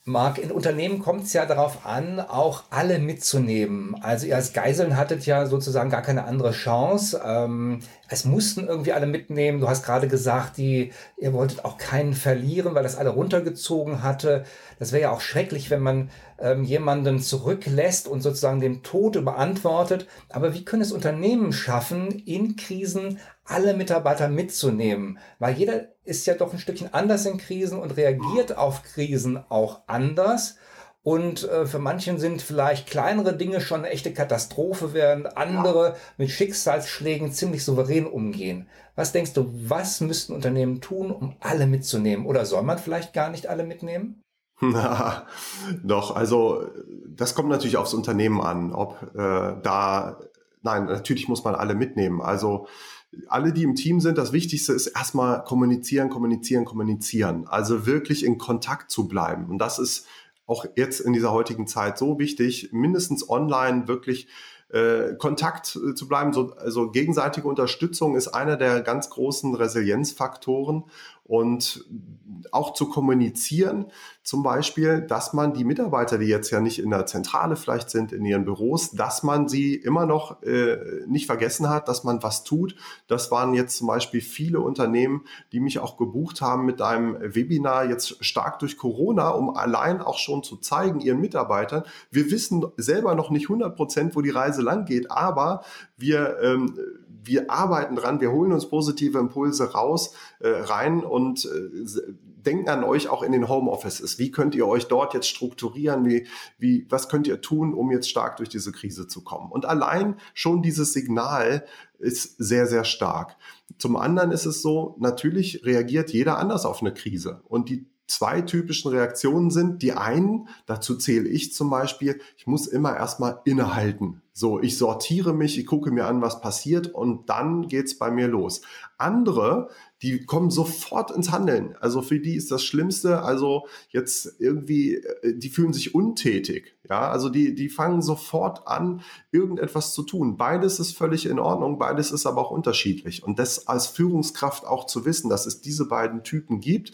Speaker 1: Marc, in Unternehmen kommt es ja darauf an, auch alle mitzunehmen. Also ihr als Geiseln hattet ja sozusagen gar keine andere Chance. Ähm, es mussten irgendwie alle mitnehmen. Du hast gerade gesagt, die, ihr wolltet auch keinen verlieren, weil das alle runtergezogen hatte. Das wäre ja auch schrecklich, wenn man ähm, jemanden zurücklässt und sozusagen dem Tod überantwortet. Aber wie können es Unternehmen schaffen, in Krisen alle Mitarbeiter mitzunehmen, weil jeder ist ja doch ein Stückchen anders in Krisen und reagiert auf Krisen auch anders. Und äh, für manchen sind vielleicht kleinere Dinge schon eine echte Katastrophe, während andere ja. mit Schicksalsschlägen ziemlich souverän umgehen. Was denkst du, was müssten Unternehmen tun, um alle mitzunehmen? Oder soll man vielleicht gar nicht alle mitnehmen?
Speaker 2: Na, doch, also das kommt natürlich aufs Unternehmen an, ob äh, da, nein, natürlich muss man alle mitnehmen. Also alle, die im Team sind, das Wichtigste ist erstmal kommunizieren, kommunizieren, kommunizieren. Also wirklich in Kontakt zu bleiben. Und das ist auch jetzt in dieser heutigen Zeit so wichtig, mindestens online wirklich äh, Kontakt äh, zu bleiben. So, also gegenseitige Unterstützung ist einer der ganz großen Resilienzfaktoren und auch zu kommunizieren, zum Beispiel, dass man die Mitarbeiter, die jetzt ja nicht in der Zentrale vielleicht sind, in ihren Büros, dass man sie immer noch äh, nicht vergessen hat, dass man was tut. Das waren jetzt zum Beispiel viele Unternehmen, die mich auch gebucht haben mit einem Webinar jetzt stark durch Corona, um allein auch schon zu zeigen ihren Mitarbeitern, wir wissen selber noch nicht 100 Prozent, wo die Reise lang geht, aber wir ähm, wir arbeiten dran, wir holen uns positive Impulse raus, äh, rein und äh, denken an euch auch in den Homeoffices. Wie könnt ihr euch dort jetzt strukturieren? Wie, wie, was könnt ihr tun, um jetzt stark durch diese Krise zu kommen? Und allein schon dieses Signal ist sehr, sehr stark. Zum anderen ist es so, natürlich reagiert jeder anders auf eine Krise. Und die zwei typischen Reaktionen sind. Die einen, dazu zähle ich zum Beispiel, ich muss immer erstmal innehalten. So, ich sortiere mich, ich gucke mir an, was passiert und dann geht's bei mir los. Andere, die kommen sofort ins Handeln. Also für die ist das Schlimmste, also jetzt irgendwie, äh, die fühlen sich untätig. Ja, also die, die fangen sofort an, irgendetwas zu tun. Beides ist völlig in Ordnung, beides ist aber auch unterschiedlich. Und das als Führungskraft auch zu wissen, dass es diese beiden Typen gibt,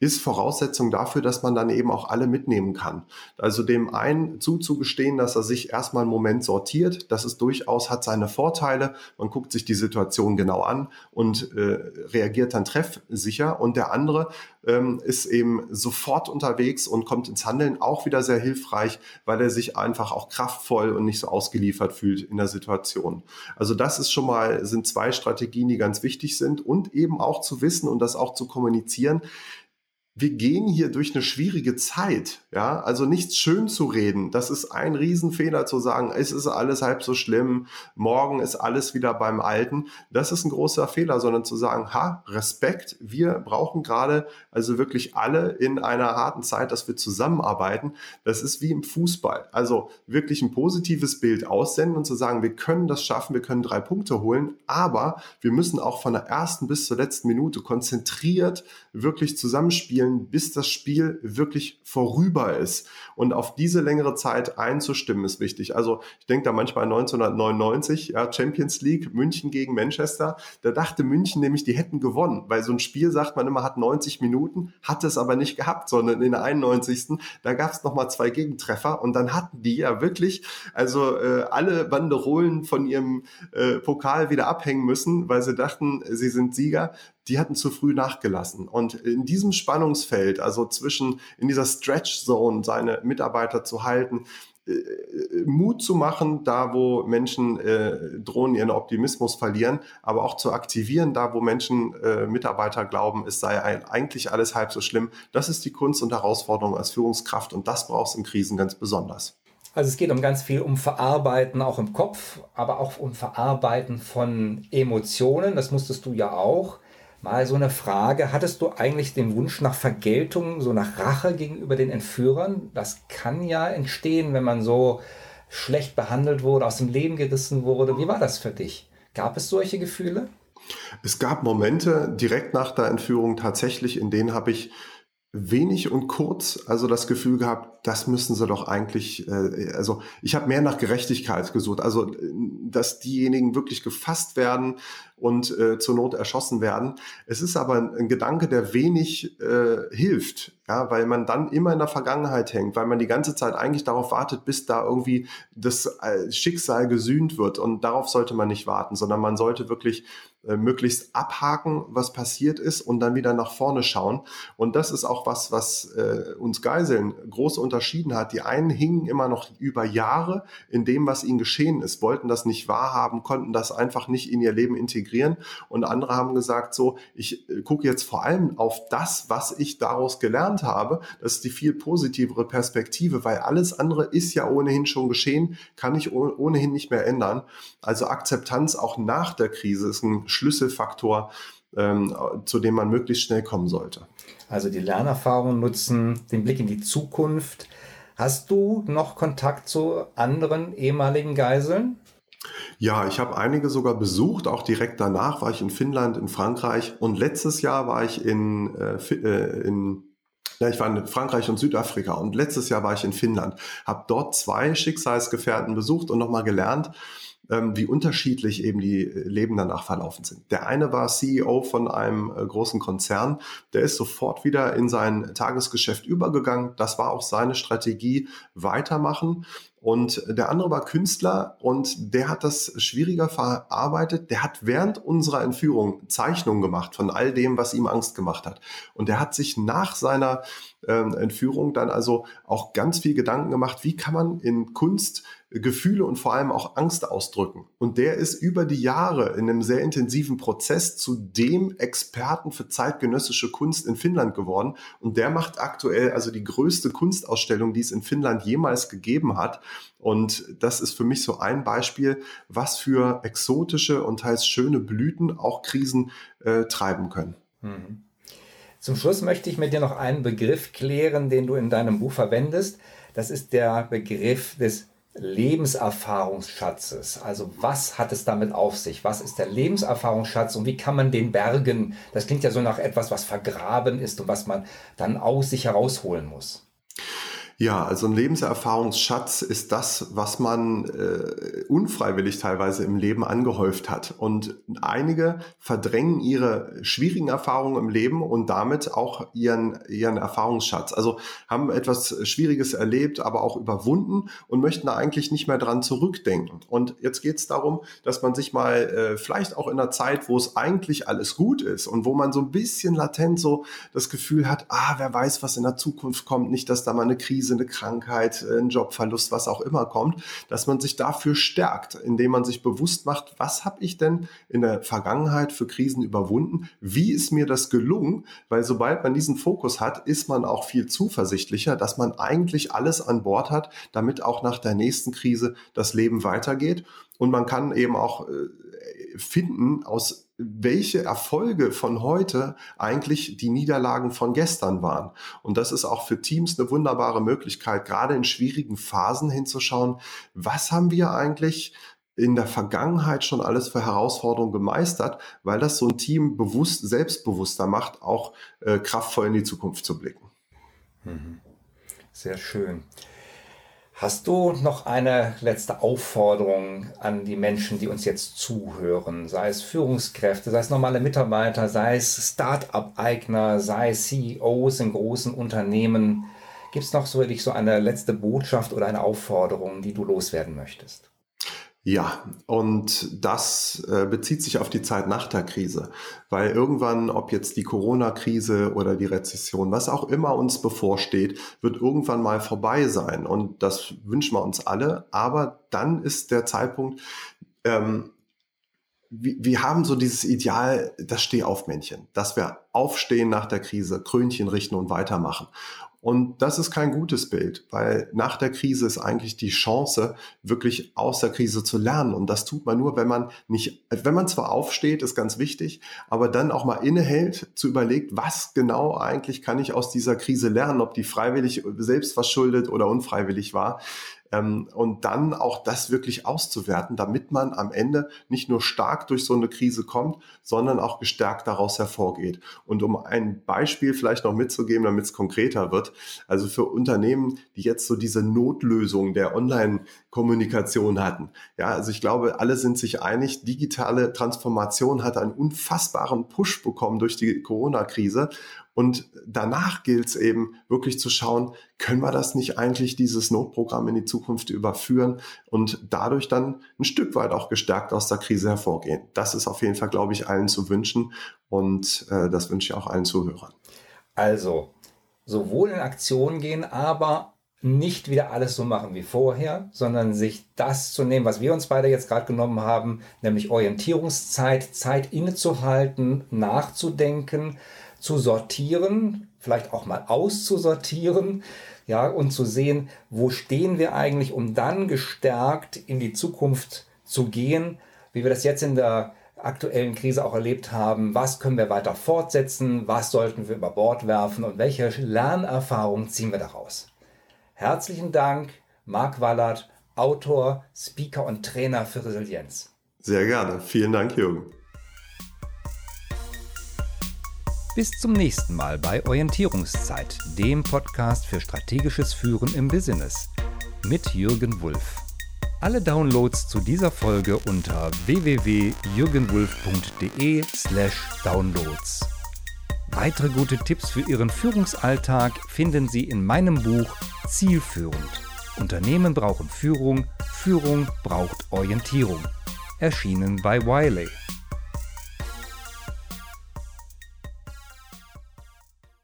Speaker 2: ist Voraussetzung dafür, dass man dann eben auch alle mitnehmen kann. Also dem einen zuzugestehen, dass er sich erstmal einen Moment sortiert, das ist durchaus, hat seine Vorteile. Man guckt sich die Situation genau an und äh, reagiert dann treffsicher. Und der andere ähm, ist eben sofort unterwegs und kommt ins Handeln, auch wieder sehr hilfreich, weil er sich einfach auch kraftvoll und nicht so ausgeliefert fühlt in der Situation. Also das ist schon mal, sind zwei Strategien, die ganz wichtig sind und eben auch zu wissen und das auch zu kommunizieren wir gehen hier durch eine schwierige Zeit, ja, also nichts schön zu reden. Das ist ein Riesenfehler zu sagen, es ist alles halb so schlimm, morgen ist alles wieder beim Alten. Das ist ein großer Fehler, sondern zu sagen, ha, Respekt, wir brauchen gerade also wirklich alle in einer harten Zeit, dass wir zusammenarbeiten. Das ist wie im Fußball. Also wirklich ein positives Bild aussenden und zu sagen, wir können das schaffen, wir können drei Punkte holen, aber wir müssen auch von der ersten bis zur letzten Minute konzentriert wirklich zusammenspielen spielen, bis das Spiel wirklich vorüber ist. Und auf diese längere Zeit einzustimmen ist wichtig. Also ich denke da manchmal 1999, ja, Champions League, München gegen Manchester. Da dachte München nämlich, die hätten gewonnen, weil so ein Spiel, sagt man immer, hat 90 Minuten, hat es aber nicht gehabt, sondern in der 91. Da gab es nochmal zwei Gegentreffer und dann hatten die ja wirklich, also äh, alle Banderolen von ihrem äh, Pokal wieder abhängen müssen, weil sie dachten, sie sind Sieger die hatten zu früh nachgelassen. Und in diesem Spannungsfeld, also zwischen in dieser Stretch Zone seine Mitarbeiter zu halten, äh, Mut zu machen, da wo Menschen äh, drohen, ihren Optimismus verlieren, aber auch zu aktivieren, da wo Menschen, äh, Mitarbeiter glauben, es sei ein, eigentlich alles halb so schlimm. Das ist die Kunst und Herausforderung als Führungskraft und das brauchst du in Krisen ganz besonders.
Speaker 1: Also es geht um ganz viel um Verarbeiten, auch im Kopf, aber auch um Verarbeiten von Emotionen. Das musstest du ja auch. Mal so eine Frage, hattest du eigentlich den Wunsch nach Vergeltung, so nach Rache gegenüber den Entführern? Das kann ja entstehen, wenn man so schlecht behandelt wurde, aus dem Leben gerissen wurde. Wie war das für dich? Gab es solche Gefühle?
Speaker 2: Es gab Momente direkt nach der Entführung tatsächlich, in denen habe ich wenig und kurz also das Gefühl gehabt, das müssen sie doch eigentlich, äh, also ich habe mehr nach Gerechtigkeit gesucht, also dass diejenigen wirklich gefasst werden und äh, zur Not erschossen werden. Es ist aber ein, ein Gedanke, der wenig äh, hilft, ja, weil man dann immer in der Vergangenheit hängt, weil man die ganze Zeit eigentlich darauf wartet, bis da irgendwie das äh, Schicksal gesühnt wird und darauf sollte man nicht warten, sondern man sollte wirklich äh, möglichst abhaken, was passiert ist und dann wieder nach vorne schauen. Und das ist auch was, was äh, uns Geiseln groß unterschieden hat. Die einen hingen immer noch über Jahre in dem, was ihnen geschehen ist, wollten das nicht wahrhaben, konnten das einfach nicht in ihr Leben integrieren. Und andere haben gesagt, so, ich äh, gucke jetzt vor allem auf das, was ich daraus gelernt habe. Das ist die viel positivere Perspektive, weil alles andere ist ja ohnehin schon geschehen, kann ich ohnehin nicht mehr ändern. Also Akzeptanz auch nach der Krise ist ein Schlüsselfaktor, ähm, zu dem man möglichst schnell kommen sollte.
Speaker 1: Also die Lernerfahrung nutzen, den Blick in die Zukunft. Hast du noch Kontakt zu anderen ehemaligen Geiseln?
Speaker 2: Ja, ich habe einige sogar besucht. Auch direkt danach war ich in Finnland, in Frankreich und letztes Jahr war ich in, äh, äh in ja, ich war in Frankreich und Südafrika und letztes Jahr war ich in Finnland, habe dort zwei Schicksalsgefährten besucht und nochmal gelernt, ähm, wie unterschiedlich eben die äh, Leben danach verlaufen sind. Der eine war CEO von einem äh, großen Konzern, der ist sofort wieder in sein Tagesgeschäft übergegangen. Das war auch seine Strategie, weitermachen. Und der andere war Künstler und der hat das schwieriger verarbeitet. Der hat während unserer Entführung Zeichnungen gemacht von all dem, was ihm Angst gemacht hat. Und der hat sich nach seiner ähm, Entführung dann also auch ganz viel Gedanken gemacht, wie kann man in Kunst Gefühle und vor allem auch Angst ausdrücken. Und der ist über die Jahre in einem sehr intensiven Prozess zu dem Experten für zeitgenössische Kunst in Finnland geworden. Und der macht aktuell also die größte Kunstausstellung, die es in Finnland jemals gegeben hat. Und das ist für mich so ein Beispiel, was für exotische und teils schöne Blüten auch Krisen äh, treiben können. Mhm.
Speaker 1: Zum Schluss möchte ich mit dir noch einen Begriff klären, den du in deinem Buch verwendest. Das ist der Begriff des Lebenserfahrungsschatzes. Also was hat es damit auf sich? Was ist der Lebenserfahrungsschatz und wie kann man den bergen? Das klingt ja so nach etwas, was vergraben ist und was man dann aus sich herausholen muss.
Speaker 2: Ja, also ein Lebenserfahrungsschatz ist das, was man äh, unfreiwillig teilweise im Leben angehäuft hat. Und einige verdrängen ihre schwierigen Erfahrungen im Leben und damit auch ihren, ihren Erfahrungsschatz. Also haben etwas Schwieriges erlebt, aber auch überwunden und möchten da eigentlich nicht mehr dran zurückdenken. Und jetzt geht es darum, dass man sich mal äh, vielleicht auch in einer Zeit, wo es eigentlich alles gut ist und wo man so ein bisschen latent so das Gefühl hat, ah, wer weiß, was in der Zukunft kommt, nicht, dass da mal eine Krise Krise, eine Krankheit, äh, ein Jobverlust, was auch immer kommt, dass man sich dafür stärkt, indem man sich bewusst macht, was habe ich denn in der Vergangenheit für Krisen überwunden? Wie ist mir das gelungen? Weil sobald man diesen Fokus hat, ist man auch viel zuversichtlicher, dass man eigentlich alles an Bord hat, damit auch nach der nächsten Krise das Leben weitergeht. Und man kann eben auch äh, finden aus welche Erfolge von heute eigentlich die Niederlagen von gestern waren. Und das ist auch für Teams eine wunderbare Möglichkeit, gerade in schwierigen Phasen hinzuschauen, was haben wir eigentlich in der Vergangenheit schon alles für Herausforderungen gemeistert, weil das so ein Team bewusst, selbstbewusster macht, auch äh, kraftvoll in die Zukunft zu blicken.
Speaker 1: Mhm. Sehr schön. Hast du noch eine letzte Aufforderung an die Menschen, die uns jetzt zuhören, sei es Führungskräfte, sei es normale Mitarbeiter, sei es Start-up-Eigner, sei es CEOs in großen Unternehmen? Gibt es noch so, so eine letzte Botschaft oder eine Aufforderung, die du loswerden möchtest?
Speaker 2: Ja, und das äh, bezieht sich auf die Zeit nach der Krise, weil irgendwann, ob jetzt die Corona-Krise oder die Rezession, was auch immer uns bevorsteht, wird irgendwann mal vorbei sein. Und das wünschen wir uns alle. Aber dann ist der Zeitpunkt, ähm, wir haben so dieses Ideal, das Stehaufmännchen, dass wir aufstehen nach der Krise, Krönchen richten und weitermachen. Und das ist kein gutes Bild, weil nach der Krise ist eigentlich die Chance, wirklich aus der Krise zu lernen. Und das tut man nur, wenn man nicht, wenn man zwar aufsteht, ist ganz wichtig, aber dann auch mal innehält, zu überlegt, was genau eigentlich kann ich aus dieser Krise lernen, ob die freiwillig selbst verschuldet oder unfreiwillig war. Ähm, und dann auch das wirklich auszuwerten, damit man am Ende nicht nur stark durch so eine Krise kommt, sondern auch gestärkt daraus hervorgeht. Und um ein Beispiel vielleicht noch mitzugeben, damit es konkreter wird, also für Unternehmen, die jetzt so diese Notlösung der Online-Kommunikation hatten. Ja, also ich glaube, alle sind sich einig, digitale Transformation hat einen unfassbaren Push bekommen durch die Corona-Krise. Und danach gilt es eben wirklich zu schauen, können wir das nicht eigentlich, dieses Notprogramm in die Zukunft überführen und dadurch dann ein Stück weit auch gestärkt aus der Krise hervorgehen. Das ist auf jeden Fall, glaube ich, allen zu wünschen und äh, das wünsche ich auch allen Zuhörern.
Speaker 1: Also, sowohl in Aktion gehen, aber nicht wieder alles so machen wie vorher, sondern sich das zu nehmen, was wir uns beide jetzt gerade genommen haben, nämlich Orientierungszeit, Zeit innezuhalten, nachzudenken, zu sortieren, vielleicht auch mal auszusortieren, ja, und zu sehen, wo stehen wir eigentlich, um dann gestärkt in die Zukunft zu gehen, wie wir das jetzt in der aktuellen Krise auch erlebt haben. Was können wir weiter fortsetzen? Was sollten wir über Bord werfen? Und welche Lernerfahrungen ziehen wir daraus? Herzlichen Dank, Marc Wallert, Autor, Speaker und Trainer für Resilienz.
Speaker 2: Sehr gerne. Vielen Dank, Jürgen.
Speaker 1: Bis zum nächsten Mal bei Orientierungszeit, dem Podcast für strategisches Führen im Business mit Jürgen Wulff. Alle Downloads zu dieser Folge unter www.jürgenwulff.de/downloads. Weitere gute Tipps für Ihren Führungsalltag finden Sie in meinem Buch Zielführend. Unternehmen brauchen Führung, Führung braucht Orientierung. Erschienen bei Wiley.